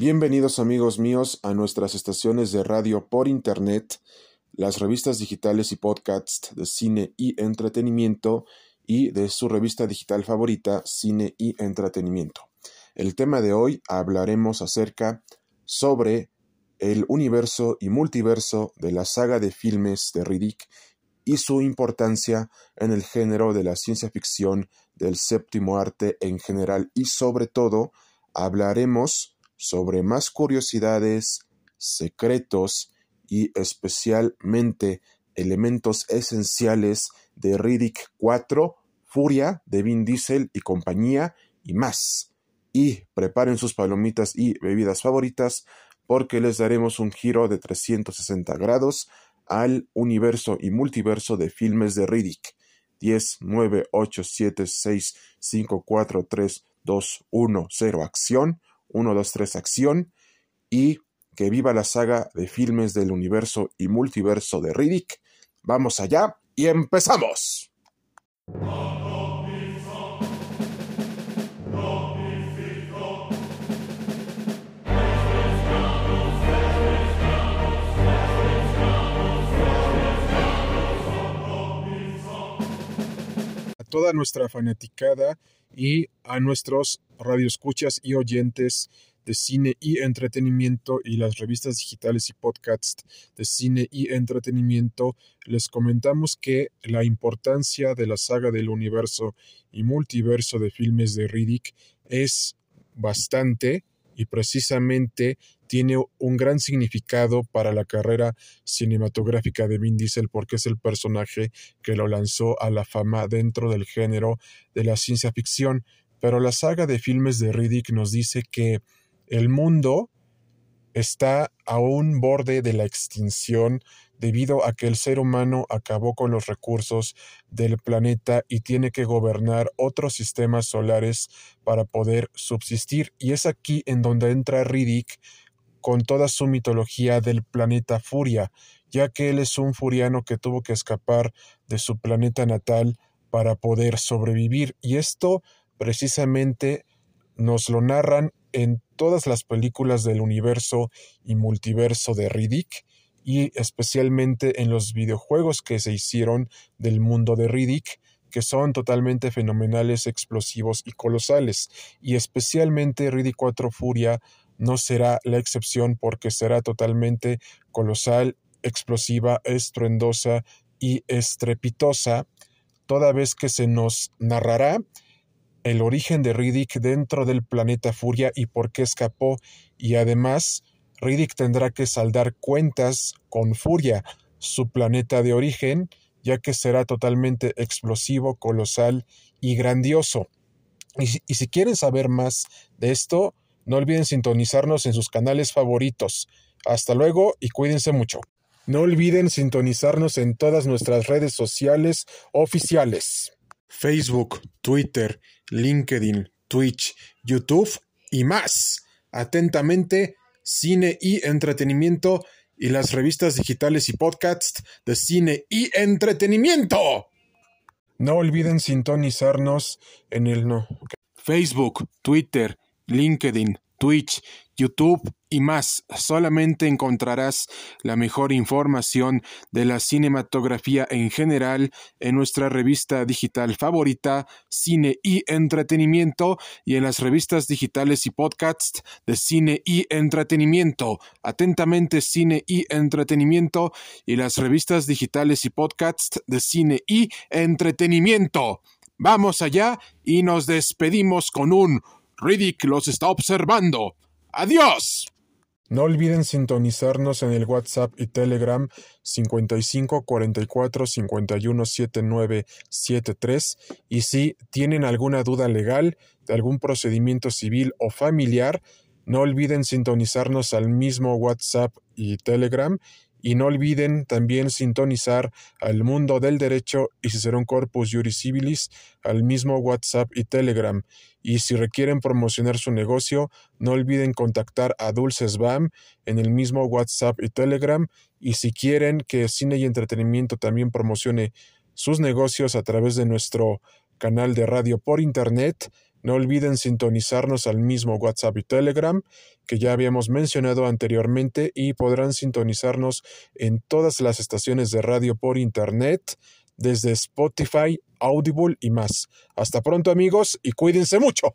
Bienvenidos amigos míos a nuestras estaciones de radio por internet, las revistas digitales y podcasts de cine y entretenimiento y de su revista digital favorita, Cine y Entretenimiento. El tema de hoy hablaremos acerca sobre el universo y multiverso de la saga de filmes de Riddick y su importancia en el género de la ciencia ficción del séptimo arte en general y sobre todo hablaremos sobre más curiosidades, secretos y especialmente elementos esenciales de Riddick 4, Furia de Vin Diesel y compañía y más. Y preparen sus palomitas y bebidas favoritas porque les daremos un giro de 360 grados al universo y multiverso de filmes de Riddick. 10, 9, 8, 7, 6, 5, 4, 3, 2, 1, 0, acción. 1, 2, 3, acción. Y que viva la saga de filmes del universo y multiverso de Riddick. Vamos allá y empezamos. toda nuestra fanaticada y a nuestros radioescuchas y oyentes de cine y entretenimiento y las revistas digitales y podcasts de cine y entretenimiento, les comentamos que la importancia de la saga del universo y multiverso de filmes de Riddick es bastante y precisamente tiene un gran significado para la carrera cinematográfica de Vin Diesel porque es el personaje que lo lanzó a la fama dentro del género de la ciencia ficción. Pero la saga de filmes de Riddick nos dice que el mundo está a un borde de la extinción debido a que el ser humano acabó con los recursos del planeta y tiene que gobernar otros sistemas solares para poder subsistir. Y es aquí en donde entra Riddick con toda su mitología del planeta Furia, ya que él es un furiano que tuvo que escapar de su planeta natal para poder sobrevivir. Y esto precisamente nos lo narran en todas las películas del universo y multiverso de Riddick y especialmente en los videojuegos que se hicieron del mundo de Riddick, que son totalmente fenomenales, explosivos y colosales, y especialmente Riddick 4 Furia no será la excepción porque será totalmente colosal, explosiva, estruendosa y estrepitosa, toda vez que se nos narrará el origen de Riddick dentro del planeta Furia y por qué escapó, y además Riddick tendrá que saldar cuentas con Furia, su planeta de origen, ya que será totalmente explosivo, colosal y grandioso. Y, y, si quieren saber más de esto, no olviden sintonizarnos en sus canales favoritos. Hasta luego y cuídense mucho. No olviden sintonizarnos en todas nuestras redes sociales oficiales. Facebook, Twitter, LinkedIn, Twitch, YouTube y más. Atentamente, cine y entretenimiento y las revistas digitales y podcasts de cine y entretenimiento. No olviden sintonizarnos en el no. Facebook, Twitter, LinkedIn, Twitch, YouTube y más. Solamente encontrarás la mejor información de la cinematografía en general en nuestra revista digital favorita, Cine y Entretenimiento, y en las revistas digitales y podcasts de Cine y Entretenimiento. Atentamente, Cine y Entretenimiento, y las revistas digitales y podcasts de Cine y Entretenimiento. Vamos allá y nos despedimos con un Riddick los está observando. ¡Adiós! No olviden sintonizarnos en el WhatsApp y Telegram 55 44 51 79 73 y si tienen alguna duda legal de algún procedimiento civil o familiar, no olviden sintonizarnos al mismo WhatsApp y Telegram y no olviden también sintonizar al mundo del derecho y un Corpus Juris Civilis al mismo WhatsApp y Telegram. Y si requieren promocionar su negocio, no olviden contactar a Dulces BAM en el mismo WhatsApp y Telegram. Y si quieren que Cine y Entretenimiento también promocione sus negocios a través de nuestro canal de radio por Internet, No olviden sintonizarnos al mismo WhatsApp y Telegram que ya habíamos mencionado anteriormente y podrán sintonizarnos en todas las estaciones de radio por Internet, desde Spotify, Audible y más. Hasta pronto amigos y cuídense mucho.